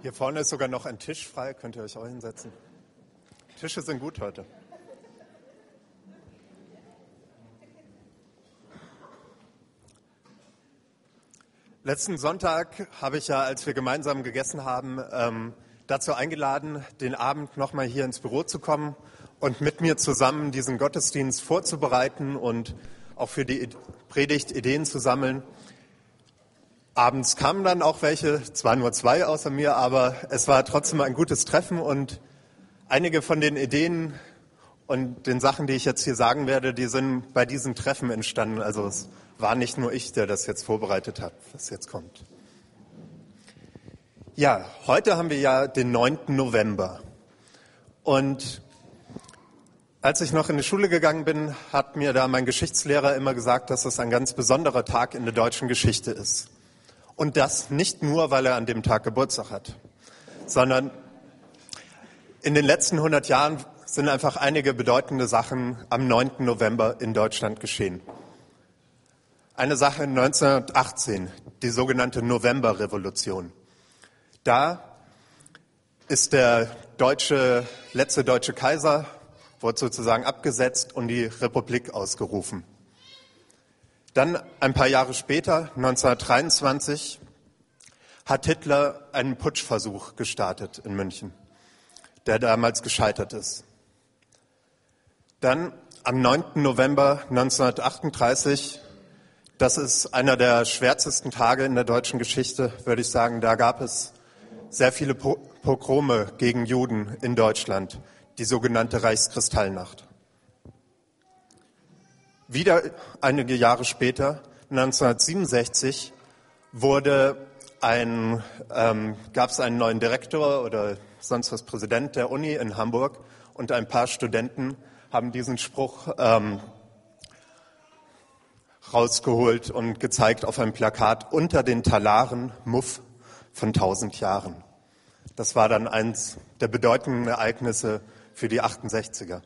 Hier vorne ist sogar noch ein Tisch frei, könnt ihr euch auch hinsetzen. Tische sind gut heute. Letzten Sonntag habe ich ja, als wir gemeinsam gegessen haben, ähm, dazu eingeladen, den Abend nochmal hier ins Büro zu kommen und mit mir zusammen diesen Gottesdienst vorzubereiten und auch für die Predigt Ideen zu sammeln. Abends kamen dann auch welche, zwar nur zwei außer mir, aber es war trotzdem ein gutes Treffen und einige von den Ideen und den Sachen, die ich jetzt hier sagen werde, die sind bei diesen Treffen entstanden. Also es war nicht nur ich, der das jetzt vorbereitet hat, was jetzt kommt. Ja, heute haben wir ja den 9. November. Und als ich noch in die Schule gegangen bin, hat mir da mein Geschichtslehrer immer gesagt, dass es ein ganz besonderer Tag in der deutschen Geschichte ist. Und das nicht nur, weil er an dem Tag Geburtstag hat, sondern in den letzten 100 Jahren sind einfach einige bedeutende Sachen am 9. November in Deutschland geschehen. Eine Sache 1918, die sogenannte Novemberrevolution. Da ist der deutsche, letzte deutsche Kaiser, wurde sozusagen abgesetzt und die Republik ausgerufen. Dann ein paar Jahre später, 1923, hat Hitler einen Putschversuch gestartet in München, der damals gescheitert ist. Dann am 9. November 1938, das ist einer der schwärzesten Tage in der deutschen Geschichte, würde ich sagen, da gab es sehr viele Pogrome gegen Juden in Deutschland, die sogenannte Reichskristallnacht. Wieder einige Jahre später, 1967, wurde ein, ähm, gab es einen neuen Direktor oder sonst was Präsident der Uni in Hamburg und ein paar Studenten haben diesen Spruch ähm, rausgeholt und gezeigt auf einem Plakat unter den Talaren Muff von tausend Jahren. Das war dann eins der bedeutenden Ereignisse für die 68er.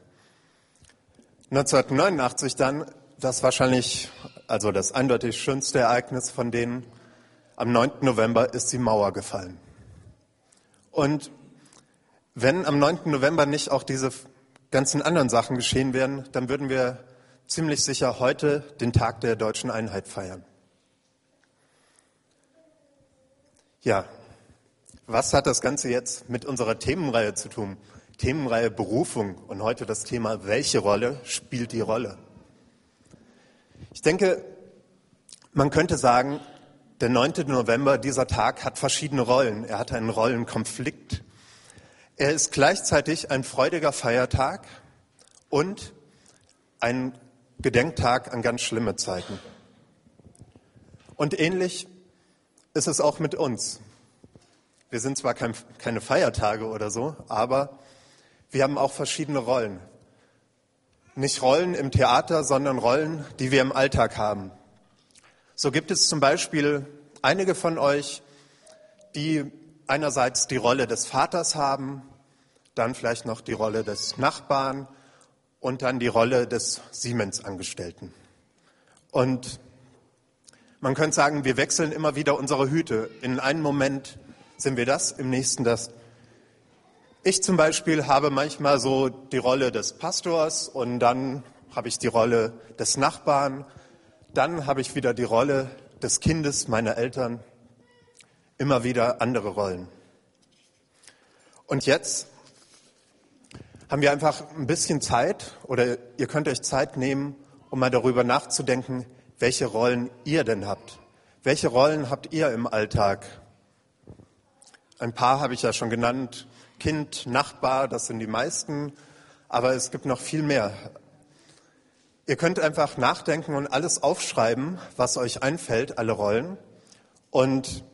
1989 dann, das wahrscheinlich, also das eindeutig schönste Ereignis von denen, am 9. November ist die Mauer gefallen. Und wenn am 9. November nicht auch diese ganzen anderen Sachen geschehen wären, dann würden wir ziemlich sicher heute den Tag der deutschen Einheit feiern. Ja, was hat das Ganze jetzt mit unserer Themenreihe zu tun? Themenreihe Berufung und heute das Thema, welche Rolle spielt die Rolle? Ich denke, man könnte sagen, der 9. November, dieser Tag, hat verschiedene Rollen. Er hat einen Rollenkonflikt. Er ist gleichzeitig ein freudiger Feiertag und ein Gedenktag an ganz schlimme Zeiten. Und ähnlich ist es auch mit uns. Wir sind zwar kein, keine Feiertage oder so, aber wir haben auch verschiedene Rollen. Nicht Rollen im Theater, sondern Rollen, die wir im Alltag haben. So gibt es zum Beispiel einige von euch, die einerseits die Rolle des Vaters haben, dann vielleicht noch die Rolle des Nachbarn und dann die Rolle des Siemens-Angestellten. Und man könnte sagen, wir wechseln immer wieder unsere Hüte. In einem Moment sind wir das, im nächsten das. Ich zum Beispiel habe manchmal so die Rolle des Pastors und dann habe ich die Rolle des Nachbarn, dann habe ich wieder die Rolle des Kindes meiner Eltern, immer wieder andere Rollen. Und jetzt haben wir einfach ein bisschen Zeit oder ihr könnt euch Zeit nehmen, um mal darüber nachzudenken, welche Rollen ihr denn habt. Welche Rollen habt ihr im Alltag? Ein paar habe ich ja schon genannt. Kind, Nachbar, das sind die meisten, aber es gibt noch viel mehr. Ihr könnt einfach nachdenken und alles aufschreiben, was euch einfällt, alle Rollen. Und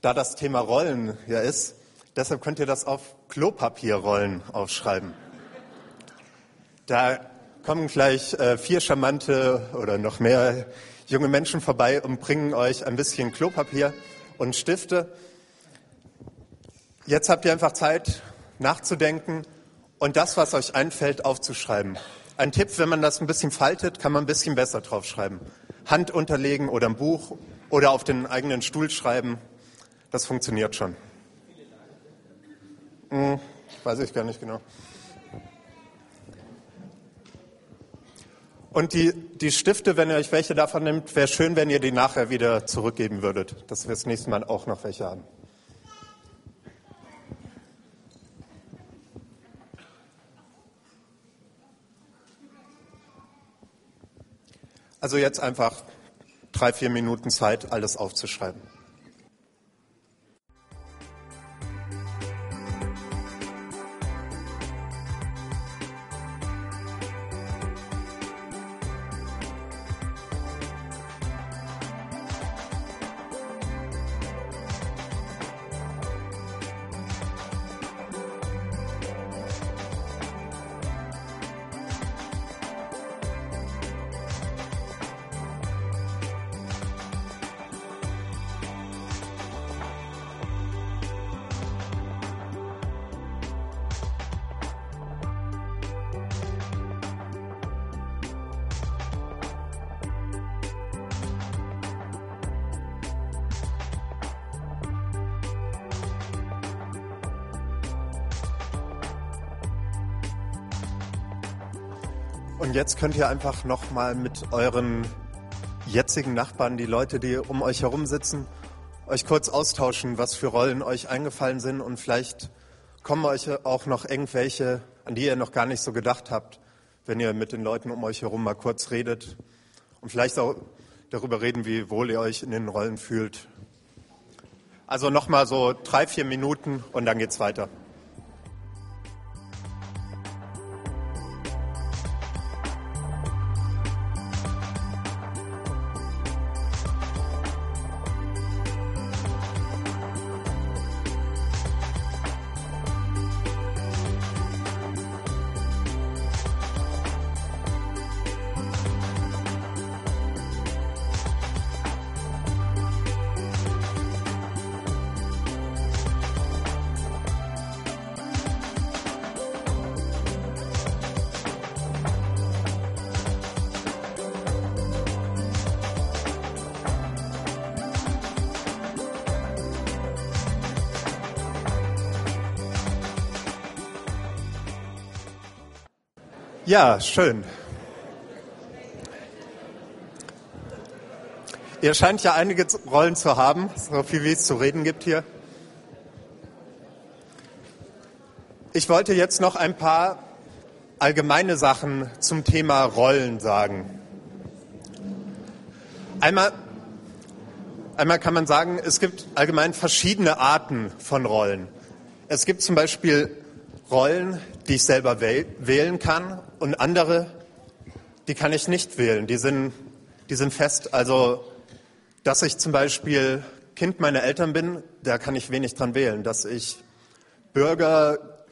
da das Thema Rollen ja ist, deshalb könnt ihr das auf Klopapierrollen aufschreiben. Da kommen gleich äh, vier charmante oder noch mehr junge Menschen vorbei und bringen euch ein bisschen Klopapier und Stifte. Jetzt habt ihr einfach Zeit, nachzudenken und das, was euch einfällt, aufzuschreiben. Ein Tipp, wenn man das ein bisschen faltet, kann man ein bisschen besser draufschreiben. Hand unterlegen oder ein Buch oder auf den eigenen Stuhl schreiben. Das funktioniert schon. Hm, weiß ich gar nicht genau. Und die, die Stifte, wenn ihr euch welche davon nimmt, wäre schön, wenn ihr die nachher wieder zurückgeben würdet, dass wir das nächste Mal auch noch welche haben. Also jetzt einfach drei, vier Minuten Zeit, alles aufzuschreiben. Und jetzt könnt ihr einfach nochmal mit euren jetzigen Nachbarn, die Leute, die um euch herum sitzen, euch kurz austauschen, was für Rollen euch eingefallen sind und vielleicht kommen euch auch noch irgendwelche, an die ihr noch gar nicht so gedacht habt, wenn ihr mit den Leuten um euch herum mal kurz redet und vielleicht auch darüber reden, wie wohl ihr euch in den Rollen fühlt. Also nochmal so drei, vier Minuten und dann geht's weiter. Ja, schön. Ihr scheint ja einige Rollen zu haben, so viel wie es zu reden gibt hier. Ich wollte jetzt noch ein paar allgemeine Sachen zum Thema Rollen sagen. Einmal, einmal kann man sagen, es gibt allgemein verschiedene Arten von Rollen. Es gibt zum Beispiel Rollen, die ich selber wählen kann und andere, die kann ich nicht wählen. Die sind, die sind fest. Also, dass ich zum Beispiel Kind meiner Eltern bin, da kann ich wenig dran wählen. Dass ich Bürger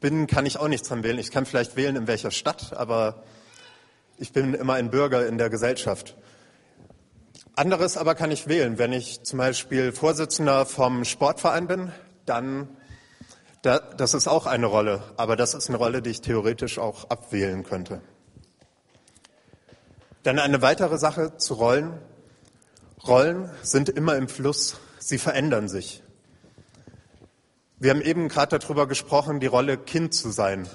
bin, kann ich auch nicht dran wählen. Ich kann vielleicht wählen, in welcher Stadt, aber ich bin immer ein Bürger in der Gesellschaft. Anderes aber kann ich wählen. Wenn ich zum Beispiel Vorsitzender vom Sportverein bin, dann das ist auch eine Rolle, aber das ist eine Rolle, die ich theoretisch auch abwählen könnte. Dann eine weitere Sache zu Rollen. Rollen sind immer im Fluss, sie verändern sich. Wir haben eben gerade darüber gesprochen, die Rolle Kind zu sein.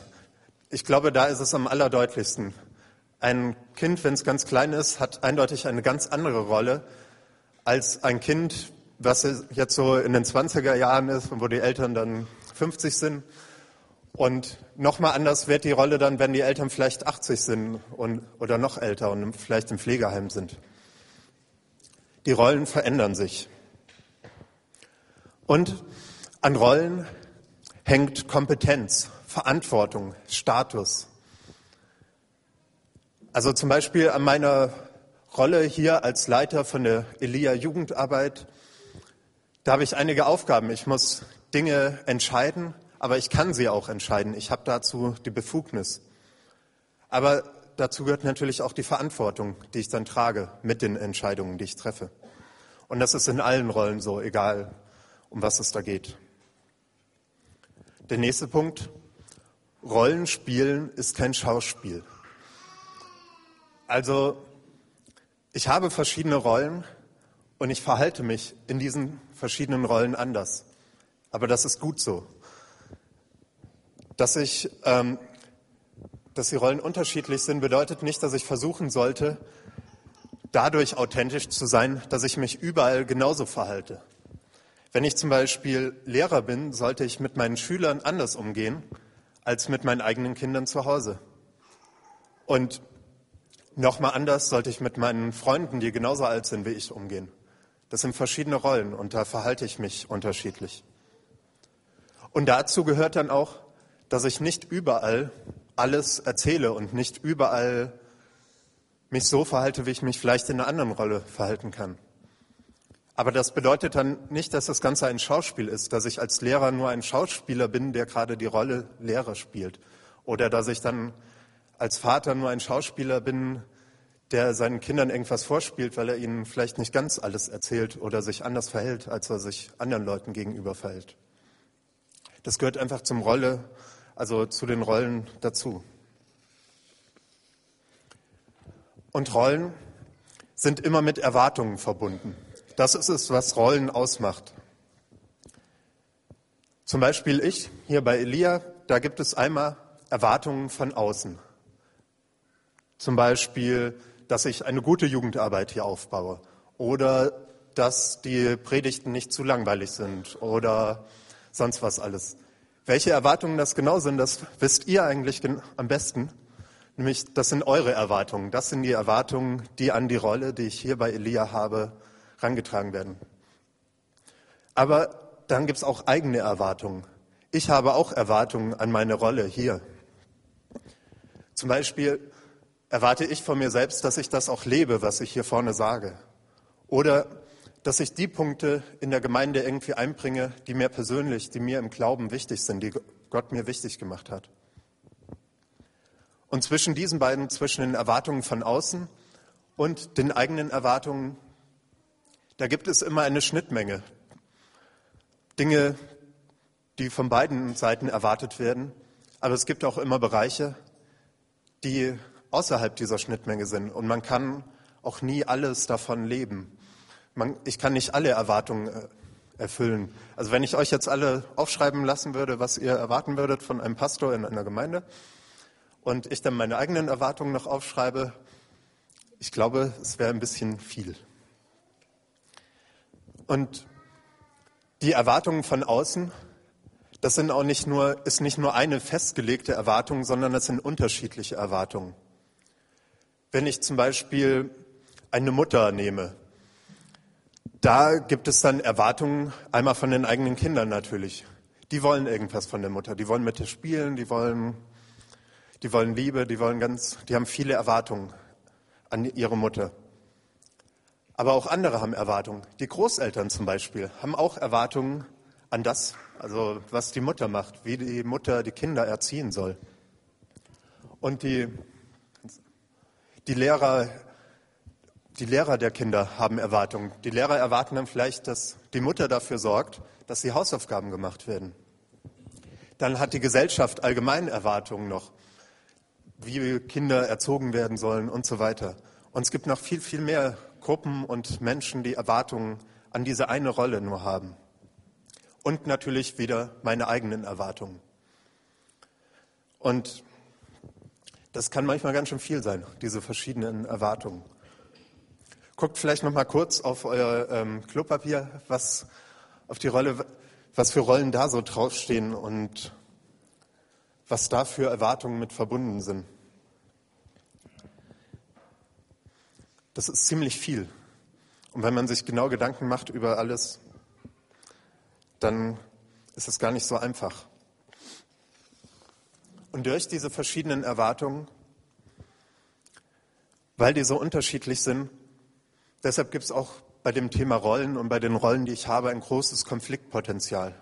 Ich glaube, da ist es am allerdeutlichsten. Ein Kind, wenn es ganz klein ist, hat eindeutig eine ganz andere Rolle als ein Kind, was jetzt so in den 20er Jahren ist und wo die Eltern dann 50 sind. Und nochmal anders wird die Rolle dann, wenn die Eltern vielleicht 80 sind und, oder noch älter und vielleicht im Pflegeheim sind. Die Rollen verändern sich. Und an Rollen hängt Kompetenz, Verantwortung, Status. Also zum Beispiel an meiner Rolle hier als Leiter von der Elia Jugendarbeit, da habe ich einige Aufgaben. Ich muss Dinge entscheiden, aber ich kann sie auch entscheiden. Ich habe dazu die Befugnis. Aber dazu gehört natürlich auch die Verantwortung, die ich dann trage mit den Entscheidungen, die ich treffe. Und das ist in allen Rollen so, egal um was es da geht. Der nächste Punkt. Rollenspielen ist kein Schauspiel. Also, ich habe verschiedene Rollen und ich verhalte mich in diesen verschiedenen Rollen anders. Aber das ist gut so. Dass, ich, ähm, dass die Rollen unterschiedlich sind, bedeutet nicht, dass ich versuchen sollte, dadurch authentisch zu sein, dass ich mich überall genauso verhalte. Wenn ich zum Beispiel Lehrer bin, sollte ich mit meinen Schülern anders umgehen als mit meinen eigenen Kindern zu Hause. Und nochmal anders sollte ich mit meinen Freunden, die genauso alt sind wie ich, umgehen. Das sind verschiedene Rollen und da verhalte ich mich unterschiedlich. Und dazu gehört dann auch, dass ich nicht überall alles erzähle und nicht überall mich so verhalte, wie ich mich vielleicht in einer anderen Rolle verhalten kann. Aber das bedeutet dann nicht, dass das Ganze ein Schauspiel ist, dass ich als Lehrer nur ein Schauspieler bin, der gerade die Rolle Lehrer spielt. Oder dass ich dann als Vater nur ein Schauspieler bin, der seinen Kindern irgendwas vorspielt, weil er ihnen vielleicht nicht ganz alles erzählt oder sich anders verhält, als er sich anderen Leuten gegenüber verhält. Das gehört einfach zum Rolle, also zu den Rollen dazu. Und Rollen sind immer mit Erwartungen verbunden. Das ist es, was Rollen ausmacht. Zum Beispiel ich hier bei Elia, da gibt es einmal Erwartungen von außen. Zum Beispiel, dass ich eine gute Jugendarbeit hier aufbaue oder dass die Predigten nicht zu langweilig sind oder sonst was alles. Welche Erwartungen das genau sind, das wisst ihr eigentlich am besten. Nämlich, das sind eure Erwartungen. Das sind die Erwartungen, die an die Rolle, die ich hier bei Elia habe, herangetragen werden. Aber dann gibt es auch eigene Erwartungen. Ich habe auch Erwartungen an meine Rolle hier. Zum Beispiel erwarte ich von mir selbst, dass ich das auch lebe, was ich hier vorne sage. Oder dass ich die Punkte in der Gemeinde irgendwie einbringe, die mir persönlich, die mir im Glauben wichtig sind, die Gott mir wichtig gemacht hat. Und zwischen diesen beiden, zwischen den Erwartungen von außen und den eigenen Erwartungen, da gibt es immer eine Schnittmenge. Dinge, die von beiden Seiten erwartet werden, aber es gibt auch immer Bereiche, die außerhalb dieser Schnittmenge sind. Und man kann auch nie alles davon leben. Man, ich kann nicht alle Erwartungen äh, erfüllen. Also wenn ich euch jetzt alle aufschreiben lassen würde, was ihr erwarten würdet von einem Pastor in einer Gemeinde, und ich dann meine eigenen Erwartungen noch aufschreibe, ich glaube, es wäre ein bisschen viel. Und die Erwartungen von außen, das sind auch nicht nur, ist nicht nur eine festgelegte Erwartung, sondern das sind unterschiedliche Erwartungen. Wenn ich zum Beispiel eine Mutter nehme, da gibt es dann Erwartungen einmal von den eigenen Kindern natürlich. Die wollen irgendwas von der Mutter. Die wollen mit ihr spielen, die wollen die wollen Liebe, die wollen ganz, die haben viele Erwartungen an ihre Mutter. Aber auch andere haben Erwartungen. Die Großeltern zum Beispiel haben auch Erwartungen an das, also was die Mutter macht, wie die Mutter die Kinder erziehen soll. Und die, die Lehrer, die Lehrer der Kinder haben Erwartungen. Die Lehrer erwarten dann vielleicht, dass die Mutter dafür sorgt, dass die Hausaufgaben gemacht werden. Dann hat die Gesellschaft allgemein Erwartungen noch wie Kinder erzogen werden sollen und so weiter. Und es gibt noch viel, viel mehr Gruppen und Menschen, die Erwartungen an diese eine Rolle nur haben. Und natürlich wieder meine eigenen Erwartungen. Und das kann manchmal ganz schön viel sein, diese verschiedenen Erwartungen. Guckt vielleicht noch mal kurz auf euer ähm, Klopapier, was auf die Rolle, was für Rollen da so draufstehen und was da für Erwartungen mit verbunden sind. Das ist ziemlich viel. Und wenn man sich genau Gedanken macht über alles, dann ist es gar nicht so einfach. Und durch diese verschiedenen Erwartungen, weil die so unterschiedlich sind, deshalb gibt es auch bei dem Thema Rollen und bei den Rollen, die ich habe, ein großes Konfliktpotenzial.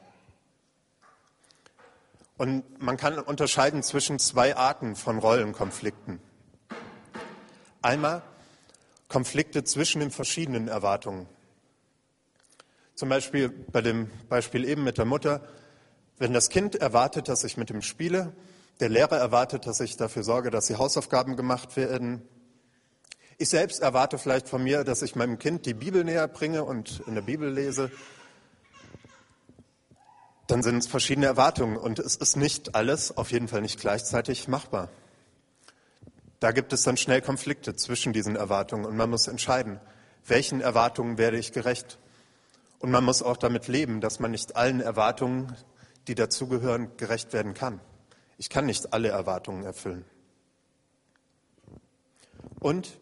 Und man kann unterscheiden zwischen zwei Arten von Rollenkonflikten. Einmal Konflikte zwischen den verschiedenen Erwartungen. Zum Beispiel bei dem Beispiel eben mit der Mutter, wenn das Kind erwartet, dass ich mit ihm spiele, der Lehrer erwartet, dass ich dafür sorge, dass die Hausaufgaben gemacht werden. Ich selbst erwarte vielleicht von mir, dass ich meinem Kind die Bibel näher bringe und in der Bibel lese. dann sind es verschiedene Erwartungen und es ist nicht alles, auf jeden Fall nicht gleichzeitig machbar. Da gibt es dann schnell Konflikte zwischen diesen Erwartungen und man muss entscheiden, welchen Erwartungen werde ich gerecht. Und man muss auch damit leben, dass man nicht allen Erwartungen, die dazugehören, gerecht werden kann. Ich kann nicht alle Erwartungen erfüllen. Und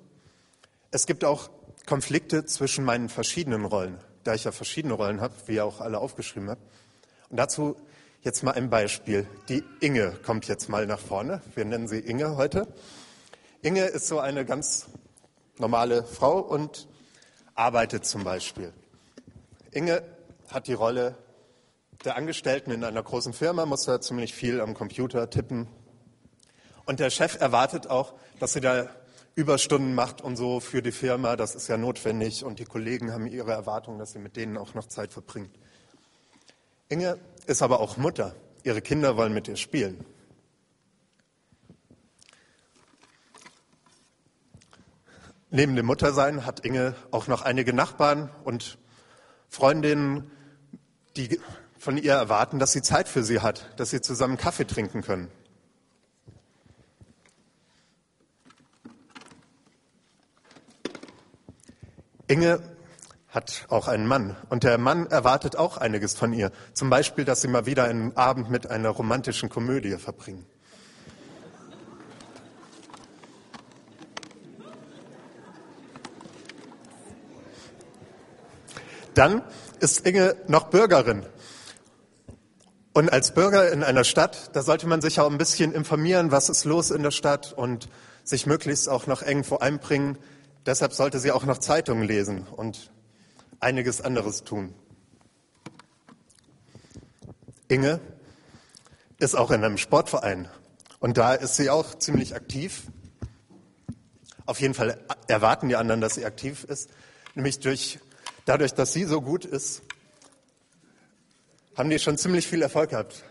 es gibt auch Konflikte zwischen meinen verschiedenen Rollen, da ich ja verschiedene Rollen habe, wie ihr auch alle aufgeschrieben habt. Und dazu jetzt mal ein Beispiel. Die Inge kommt jetzt mal nach vorne. Wir nennen sie Inge heute. Inge ist so eine ganz normale Frau und arbeitet zum Beispiel. Inge hat die Rolle der Angestellten in einer großen Firma, muss da ziemlich viel am Computer tippen. Und der Chef erwartet auch, dass sie da Überstunden macht und so für die Firma. Das ist ja notwendig. Und die Kollegen haben ihre Erwartungen, dass sie mit denen auch noch Zeit verbringt. Inge ist aber auch Mutter. Ihre Kinder wollen mit ihr spielen. Neben dem Muttersein hat Inge auch noch einige Nachbarn und Freundinnen, die von ihr erwarten, dass sie Zeit für sie hat, dass sie zusammen Kaffee trinken können. Inge hat auch einen Mann und der Mann erwartet auch einiges von ihr. Zum Beispiel, dass sie mal wieder einen Abend mit einer romantischen Komödie verbringen. Dann ist Inge noch Bürgerin. Und als Bürger in einer Stadt, da sollte man sich auch ein bisschen informieren, was ist los in der Stadt und sich möglichst auch noch irgendwo einbringen. Deshalb sollte sie auch noch Zeitungen lesen und einiges anderes tun. Inge ist auch in einem Sportverein und da ist sie auch ziemlich aktiv. Auf jeden Fall erwarten die anderen, dass sie aktiv ist, nämlich durch Dadurch, dass sie so gut ist, haben die schon ziemlich viel Erfolg gehabt.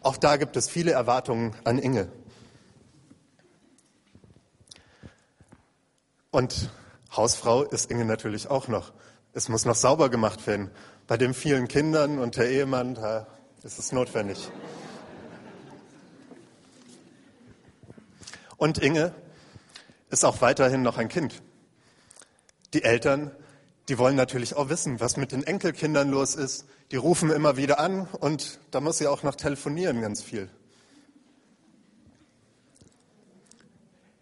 Auch da gibt es viele Erwartungen an Inge. Und Hausfrau ist Inge natürlich auch noch. Es muss noch sauber gemacht werden. Bei den vielen Kindern und der Ehemann, da ist es notwendig. Und Inge ist auch weiterhin noch ein Kind. Die Eltern die wollen natürlich auch wissen, was mit den Enkelkindern los ist. Die rufen immer wieder an und da muss sie auch noch telefonieren ganz viel.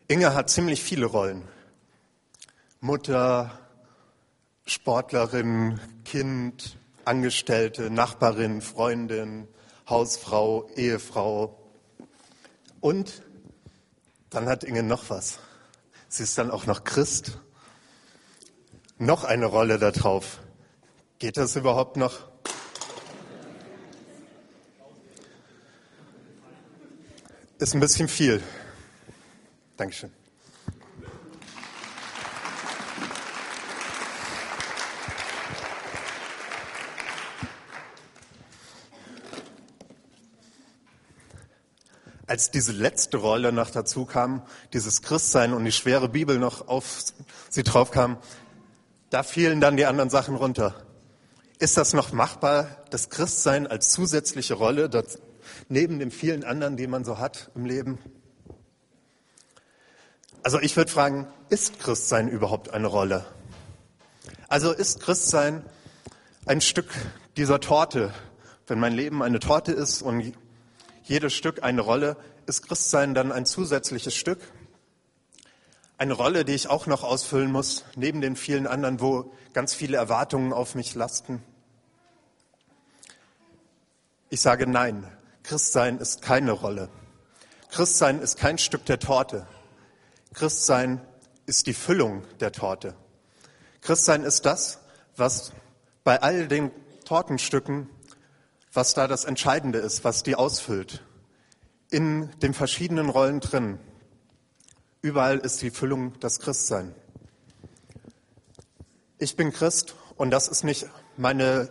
Inge hat ziemlich viele Rollen. Mutter, Sportlerin, Kind, Angestellte, Nachbarin, Freundin, Hausfrau, Ehefrau. Und dann hat Inge noch was. Sie ist dann auch noch Christ noch eine Rolle da drauf. Geht das überhaupt noch? Ist ein bisschen viel. Dankeschön. Als diese letzte Rolle noch dazu kam, dieses Christsein und die schwere Bibel noch auf sie drauf kam, da fielen dann die anderen Sachen runter. Ist das noch machbar, das Christsein als zusätzliche Rolle das, neben den vielen anderen, die man so hat im Leben? Also ich würde fragen, ist Christsein überhaupt eine Rolle? Also ist Christsein ein Stück dieser Torte? Wenn mein Leben eine Torte ist und jedes Stück eine Rolle, ist Christsein dann ein zusätzliches Stück? eine Rolle, die ich auch noch ausfüllen muss, neben den vielen anderen, wo ganz viele Erwartungen auf mich lasten? Ich sage nein, Christsein ist keine Rolle. Christsein ist kein Stück der Torte. Christsein ist die Füllung der Torte. Christsein ist das, was bei all den Tortenstücken, was da das Entscheidende ist, was die ausfüllt. In den verschiedenen Rollen drin. Überall ist die Füllung das Christsein. Ich bin Christ und das ist nicht meine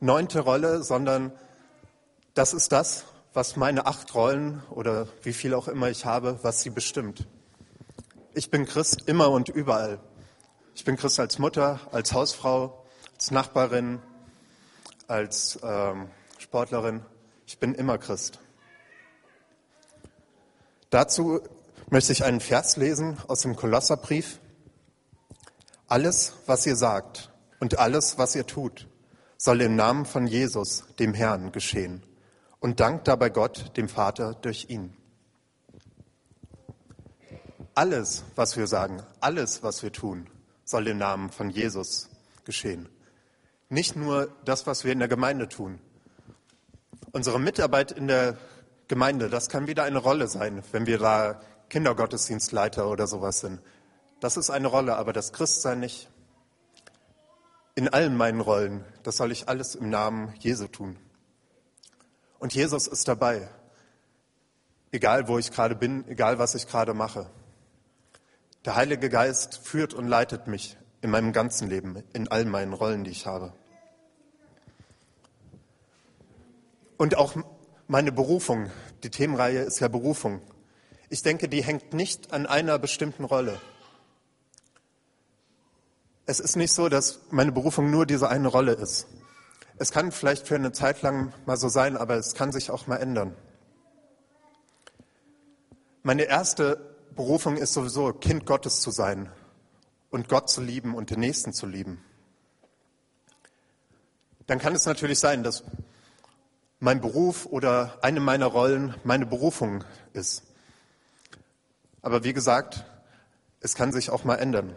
neunte Rolle, sondern das ist das, was meine acht Rollen oder wie viel auch immer ich habe, was sie bestimmt. Ich bin Christ immer und überall. Ich bin Christ als Mutter, als Hausfrau, als Nachbarin, als ähm, Sportlerin. Ich bin immer Christ. Dazu möchte ich einen Vers lesen aus dem Kolosserbrief. Alles, was ihr sagt und alles, was ihr tut, soll im Namen von Jesus, dem Herrn, geschehen. Und dankt dabei Gott, dem Vater, durch ihn. Alles, was wir sagen, alles, was wir tun, soll im Namen von Jesus geschehen. Nicht nur das, was wir in der Gemeinde tun. Unsere Mitarbeit in der Gemeinde, das kann wieder eine Rolle sein, wenn wir da Kindergottesdienstleiter oder sowas sind. Das ist eine Rolle, aber das Christsein nicht. In allen meinen Rollen, das soll ich alles im Namen Jesu tun. Und Jesus ist dabei, egal wo ich gerade bin, egal was ich gerade mache. Der Heilige Geist führt und leitet mich in meinem ganzen Leben, in all meinen Rollen, die ich habe. Und auch meine Berufung, die Themenreihe ist ja Berufung. Ich denke, die hängt nicht an einer bestimmten Rolle. Es ist nicht so, dass meine Berufung nur diese eine Rolle ist. Es kann vielleicht für eine Zeit lang mal so sein, aber es kann sich auch mal ändern. Meine erste Berufung ist sowieso, Kind Gottes zu sein und Gott zu lieben und den Nächsten zu lieben. Dann kann es natürlich sein, dass mein Beruf oder eine meiner Rollen meine Berufung ist. Aber wie gesagt, es kann sich auch mal ändern.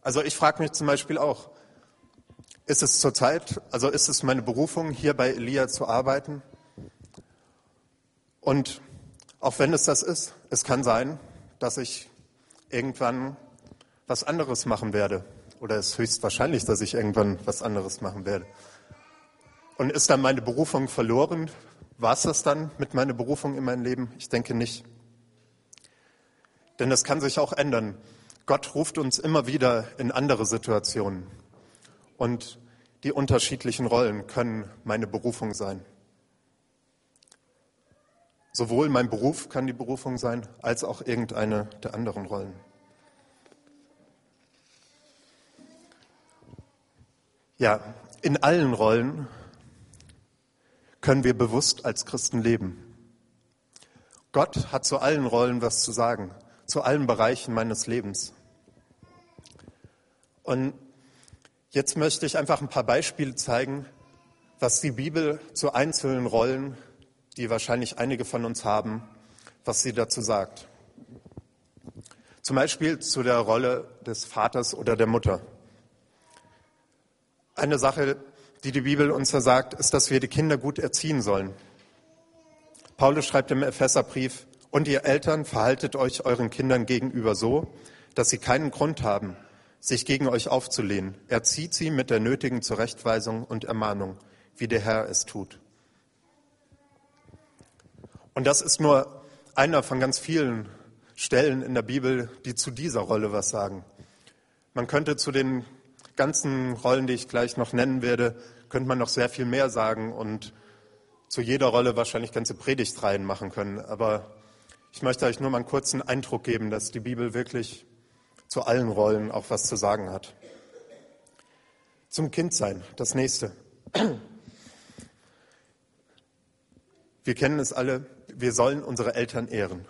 Also ich frage mich zum Beispiel auch, ist es zurzeit, also ist es meine Berufung, hier bei Elia zu arbeiten? Und auch wenn es das ist, es kann sein, dass ich irgendwann was anderes machen werde. Oder es ist höchstwahrscheinlich, dass ich irgendwann was anderes machen werde. Und ist dann meine Berufung verloren? War es das dann mit meiner Berufung in meinem Leben? Ich denke nicht. Denn das kann sich auch ändern. Gott ruft uns immer wieder in andere Situationen. Und die unterschiedlichen Rollen können meine Berufung sein. Sowohl mein Beruf kann die Berufung sein, als auch irgendeine der anderen Rollen. Ja, in allen Rollen können wir bewusst als Christen leben. Gott hat zu allen Rollen was zu sagen, zu allen Bereichen meines Lebens. Und jetzt möchte ich einfach ein paar Beispiele zeigen, was die Bibel zu einzelnen Rollen die wahrscheinlich einige von uns haben, was sie dazu sagt. Zum Beispiel zu der Rolle des Vaters oder der Mutter. Eine Sache, die die Bibel uns sagt, ist, dass wir die Kinder gut erziehen sollen. Paulus schreibt im Epheserbrief, und ihr Eltern verhaltet euch euren Kindern gegenüber so, dass sie keinen Grund haben, sich gegen euch aufzulehnen. Erzieht sie mit der nötigen Zurechtweisung und Ermahnung, wie der Herr es tut. Und das ist nur einer von ganz vielen Stellen in der Bibel, die zu dieser Rolle was sagen. Man könnte zu den ganzen Rollen, die ich gleich noch nennen werde, könnte man noch sehr viel mehr sagen und zu jeder Rolle wahrscheinlich ganze Predigtreihen machen können. Aber ich möchte euch nur mal einen kurzen Eindruck geben, dass die Bibel wirklich zu allen Rollen auch was zu sagen hat. Zum Kindsein, das nächste. Wir kennen es alle, wir sollen unsere Eltern ehren.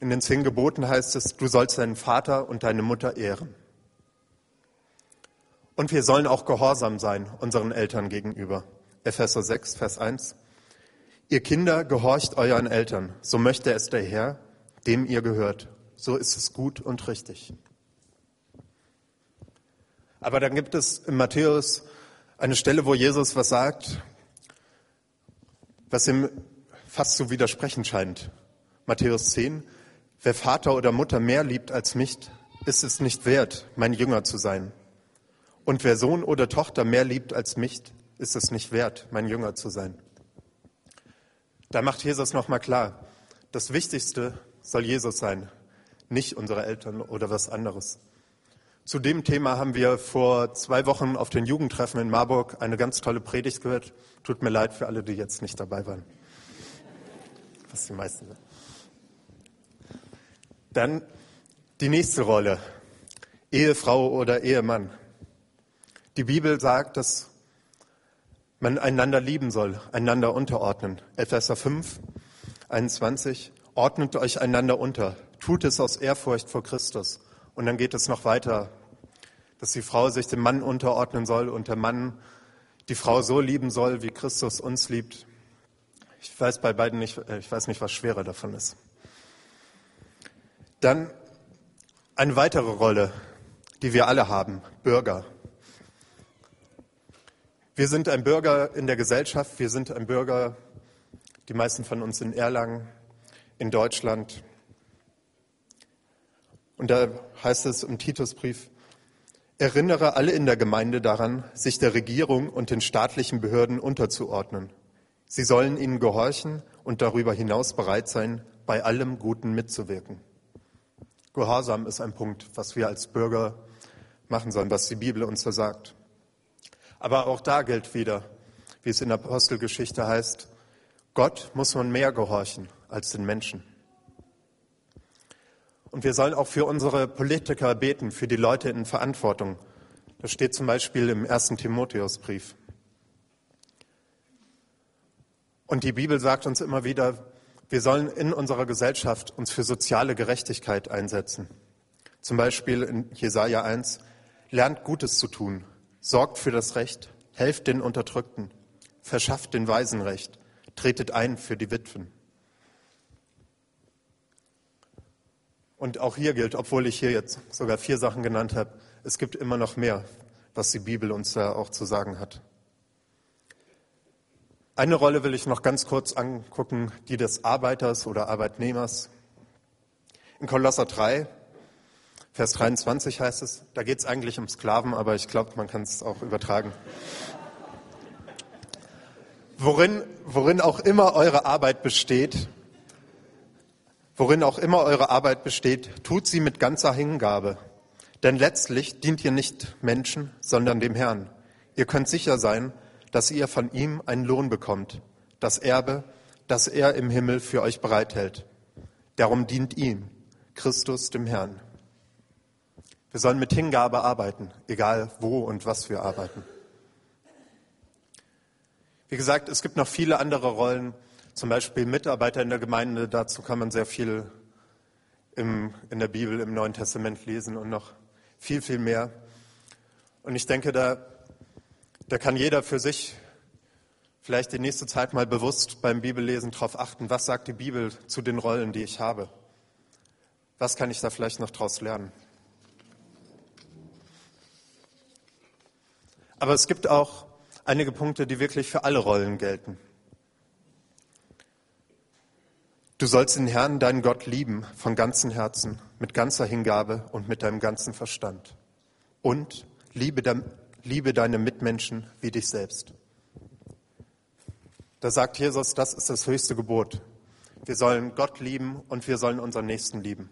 In den zehn Geboten heißt es, du sollst deinen Vater und deine Mutter ehren. Und wir sollen auch gehorsam sein unseren Eltern gegenüber. Epheser 6, Vers 1. Ihr Kinder, gehorcht euren Eltern, so möchte es der Herr, dem ihr gehört. So ist es gut und richtig. Aber dann gibt es in Matthäus eine Stelle, wo Jesus was sagt, was ihm fast zu widersprechen scheint. Matthäus 10, wer Vater oder Mutter mehr liebt als mich, ist es nicht wert, mein Jünger zu sein. Und wer Sohn oder Tochter mehr liebt als mich, ist es nicht wert, mein Jünger zu sein. Da macht Jesus nochmal klar, das Wichtigste soll Jesus sein, nicht unsere Eltern oder was anderes. Zu dem Thema haben wir vor zwei Wochen auf den Jugendtreffen in Marburg eine ganz tolle Predigt gehört. Tut mir leid für alle, die jetzt nicht dabei waren was die meisten sind. Dann die nächste Rolle, Ehefrau oder Ehemann. Die Bibel sagt, dass man einander lieben soll, einander unterordnen. Epheser 5, 21, ordnet euch einander unter, tut es aus Ehrfurcht vor Christus. Und dann geht es noch weiter, dass die Frau sich dem Mann unterordnen soll und der Mann die Frau so lieben soll, wie Christus uns liebt. Ich weiß bei beiden nicht, äh, ich weiß nicht, was schwerer davon ist. Dann eine weitere Rolle, die wir alle haben, Bürger. Wir sind ein Bürger in der Gesellschaft, wir sind ein Bürger, die meisten von uns in Erlangen, in Deutschland. Und da heißt es im Titusbrief, erinnere alle in der Gemeinde daran, sich der Regierung und den staatlichen Behörden unterzuordnen. Sie sollen ihnen gehorchen und darüber hinaus bereit sein, bei allem Guten mitzuwirken. Gehorsam ist ein Punkt, was wir als Bürger machen sollen, was die Bibel uns da sagt. Aber auch da gilt wieder, wie es in der Apostelgeschichte heißt, Gott muss man mehr gehorchen als den Menschen. Und wir sollen auch für unsere Politiker beten, für die Leute in Verantwortung. Das steht zum Beispiel im ersten Timotheusbrief. Und die Bibel sagt uns immer wieder, wir sollen in unserer Gesellschaft uns für soziale Gerechtigkeit einsetzen. Zum Beispiel in Jesaja 1, lernt Gutes zu tun, sorgt für das Recht, helft den Unterdrückten, verschafft den Weisen Recht, tretet ein für die Witwen. Und auch hier gilt, obwohl ich hier jetzt sogar vier Sachen genannt habe, es gibt immer noch mehr, was die Bibel uns da auch zu sagen hat. Eine Rolle will ich noch ganz kurz angucken, die des Arbeiters oder Arbeitnehmers. In Kolosser 3, Vers 23 heißt es, da geht es eigentlich um Sklaven, aber ich glaube, man kann es auch übertragen. Worin, worin auch immer eure Arbeit besteht, worin auch immer eure Arbeit besteht, tut sie mit ganzer Hingabe. Denn letztlich dient ihr nicht Menschen, sondern dem Herrn. Ihr könnt sicher sein, dass ihr von ihm einen Lohn bekommt, das Erbe, das er im Himmel für euch bereithält. Darum dient ihm, Christus dem Herrn. Wir sollen mit Hingabe arbeiten, egal wo und was wir arbeiten. Wie gesagt, es gibt noch viele andere Rollen, zum Beispiel Mitarbeiter in der Gemeinde. Dazu kann man sehr viel im, in der Bibel, im Neuen Testament lesen und noch viel, viel mehr. Und ich denke, da, da kann jeder für sich vielleicht die nächste Zeit mal bewusst beim Bibellesen darauf achten, was sagt die Bibel zu den Rollen, die ich habe. Was kann ich da vielleicht noch daraus lernen? Aber es gibt auch einige Punkte, die wirklich für alle Rollen gelten. Du sollst den Herrn, deinen Gott, lieben von ganzem Herzen, mit ganzer Hingabe und mit deinem ganzen Verstand. Und liebe, de, liebe deine Mitmenschen wie dich selbst. Da sagt Jesus, das ist das höchste Gebot. Wir sollen Gott lieben und wir sollen unseren Nächsten lieben.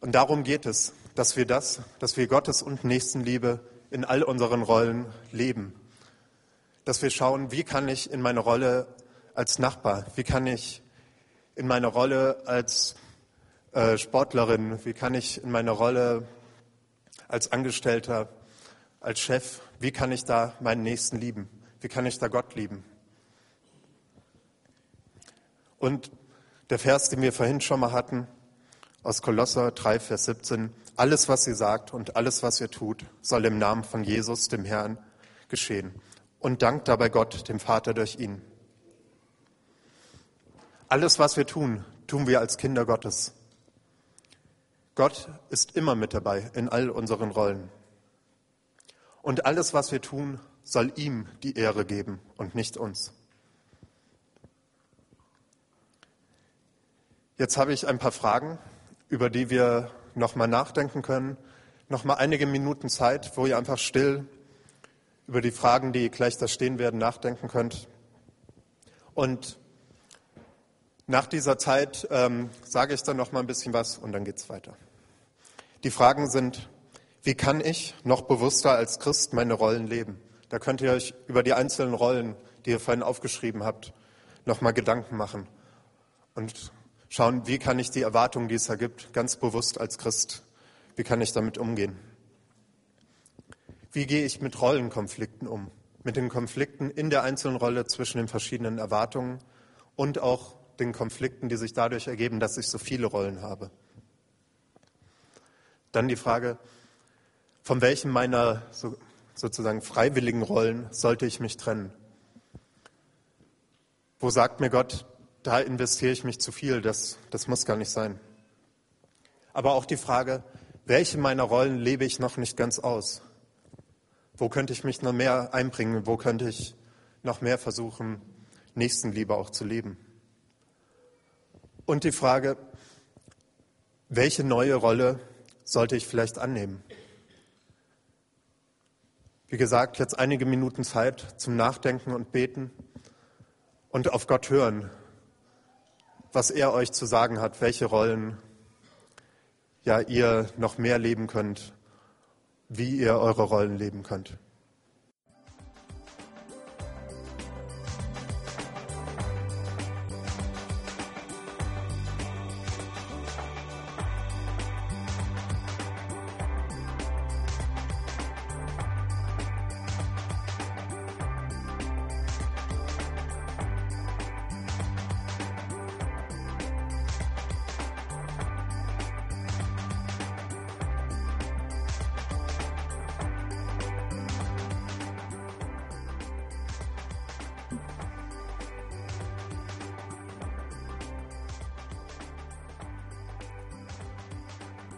Und darum geht es, dass wir das, dass wir Gottes und Nächstenliebe in all unseren Rollen leben. Dass wir schauen, wie kann ich in meine Rolle als Nachbar, wie kann ich in meine Rolle als äh, Sportlerin, wie kann ich in meine Rolle als Angestellter, als Chef, wie kann ich da meinen Nächsten lieben? Wie kann ich da Gott lieben? Und der Vers, den wir vorhin schon mal hatten, aus Kolosser 3, Vers 17, alles, was ihr sagt und alles, was ihr tut, soll im Namen von Jesus, dem Herrn, geschehen. Und dankt dabei Gott, dem Vater, durch ihn. Alles, was wir tun, tun wir als Kinder Gottes. Gott ist immer mit dabei in all unseren Rollen. Und alles, was wir tun, soll ihm die Ehre geben und nicht uns. Jetzt habe ich ein paar Fragen, über die wir nochmal nachdenken können. Nochmal einige Minuten Zeit, wo ihr einfach still über die Fragen, die gleich da stehen werden, nachdenken könnt. Und nach dieser Zeit ähm, sage ich dann noch mal ein bisschen was und dann geht's weiter. Die Fragen sind: Wie kann ich noch bewusster als Christ meine Rollen leben? Da könnt ihr euch über die einzelnen Rollen, die ihr vorhin aufgeschrieben habt, noch mal Gedanken machen und schauen, wie kann ich die Erwartungen, die es da gibt, ganz bewusst als Christ, wie kann ich damit umgehen? Wie gehe ich mit Rollenkonflikten um? mit den Konflikten in der einzelnen Rolle zwischen den verschiedenen Erwartungen und auch den Konflikten, die sich dadurch ergeben, dass ich so viele Rollen habe. Dann die Frage, von welchen meiner so, sozusagen freiwilligen Rollen sollte ich mich trennen? Wo sagt mir Gott, da investiere ich mich zu viel, das, das muss gar nicht sein. Aber auch die Frage, welche meiner Rollen lebe ich noch nicht ganz aus? Wo könnte ich mich noch mehr einbringen? Wo könnte ich noch mehr versuchen, Nächstenliebe auch zu leben? Und die Frage, welche neue Rolle sollte ich vielleicht annehmen? Wie gesagt, jetzt einige Minuten Zeit zum Nachdenken und Beten und auf Gott hören, was er euch zu sagen hat, welche Rollen ja ihr noch mehr leben könnt, wie ihr eure Rollen leben könnt.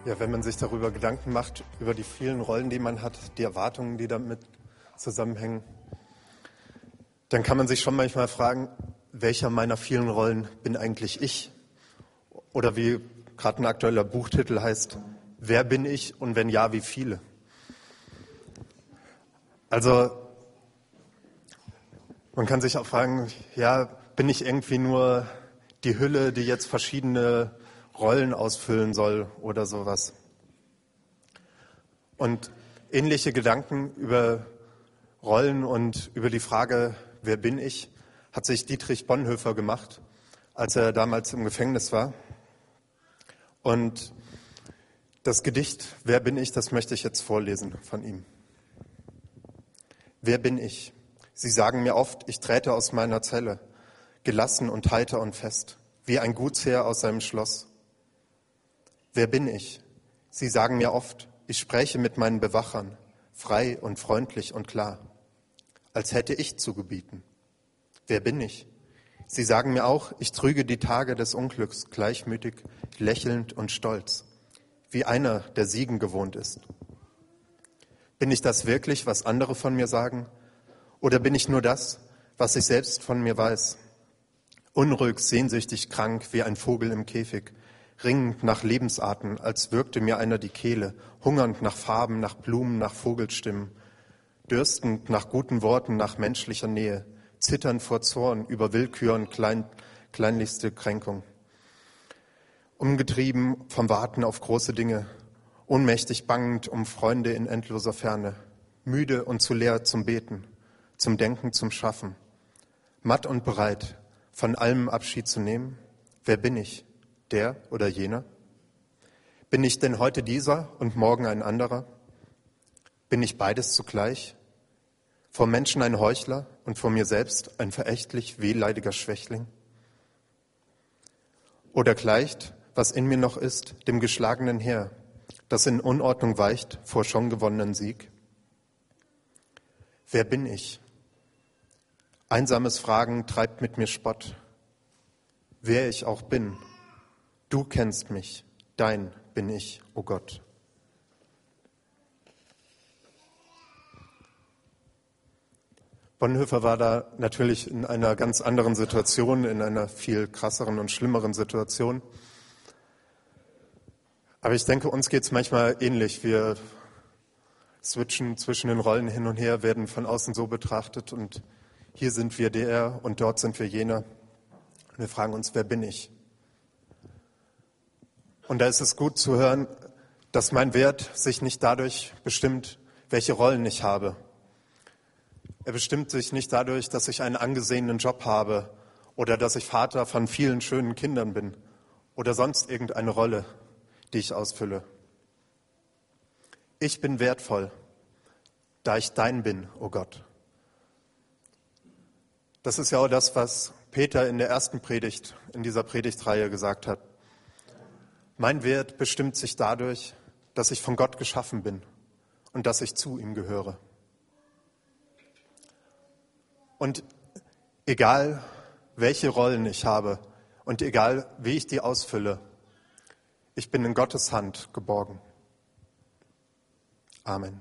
Ja, wenn man sich darüber Gedanken macht, über die vielen Rollen, die man hat, die Erwartungen, die damit zusammenhängen, dann kann man sich schon manchmal fragen, welcher meiner vielen Rollen bin eigentlich ich? Oder wie gerade ein aktueller Buchtitel heißt, wer bin ich und wenn ja, wie viele? Also man kann sich auch fragen, ja, bin ich irgendwie nur die Hülle, die jetzt verschiedene Rollen ausfüllen soll oder sowas. Und ähnliche Gedanken über Rollen und über die Frage, wer bin ich, hat sich Dietrich Bonhoeffer gemacht, als er damals im Gefängnis war. Und das Gedicht Wer bin ich, das möchte ich jetzt vorlesen von ihm. Wer bin ich? Sie sagen mir oft, ich träte aus meiner Zelle, gelassen und heiter und fest, wie ein Gutsherr aus seinem Schloss. Wer bin ich? Sie sagen mir oft, ich spreche mit meinen Bewachern, frei und freundlich und klar, als hätte ich zu gebieten. Wer bin ich? Sie sagen mir auch, ich trüge die Tage des Unglücks gleichmütig, lächelnd und stolz, wie einer, der Siegen gewohnt ist. Bin ich das wirklich, was andere von mir sagen? Oder bin ich nur das, was ich selbst von mir weiß? Unruhig, sehnsüchtig, krank, wie ein Vogel im Käfig, ringend nach Lebensarten, als würgte mir einer die Kehle, hungernd nach Farben, nach Blumen, nach Vogelstimmen, dürstend nach guten Worten, nach menschlicher Nähe, zitternd vor Zorn über Willkür und klein, kleinlichste Kränkung. Umgetrieben vom Warten auf große Dinge, ohnmächtig bangend um Freunde in endloser Ferne, müde und zu leer zum Beten, zum Denken, zum Schaffen, matt und bereit, von allem Abschied zu nehmen. Wer bin ich? Der oder jener? Bin ich denn heute dieser und morgen ein anderer? Bin ich beides zugleich? Vor Menschen ein Heuchler und vor mir selbst ein verächtlich wehleidiger Schwächling? Oder gleicht, was in mir noch ist, dem geschlagenen Heer, das in Unordnung weicht vor schon gewonnenen Sieg? Wer bin ich? Einsames Fragen treibt mit mir Spott. Wer ich auch bin, Du kennst mich, dein bin ich, o oh Gott. Bonhoeffer war da natürlich in einer ganz anderen Situation, in einer viel krasseren und schlimmeren Situation. Aber ich denke, uns geht es manchmal ähnlich. Wir switchen zwischen den Rollen hin und her, werden von außen so betrachtet und hier sind wir der und dort sind wir jener. wir fragen uns, wer bin ich? Und da ist es gut zu hören, dass mein Wert sich nicht dadurch bestimmt, welche Rollen ich habe. Er bestimmt sich nicht dadurch, dass ich einen angesehenen Job habe oder dass ich Vater von vielen schönen Kindern bin oder sonst irgendeine Rolle, die ich ausfülle. Ich bin wertvoll, da ich dein bin, o oh Gott. Das ist ja auch das, was Peter in der ersten Predigt, in dieser Predigtreihe gesagt hat. Mein Wert bestimmt sich dadurch, dass ich von Gott geschaffen bin und dass ich zu ihm gehöre. Und egal, welche Rollen ich habe und egal, wie ich die ausfülle, ich bin in Gottes Hand geborgen. Amen.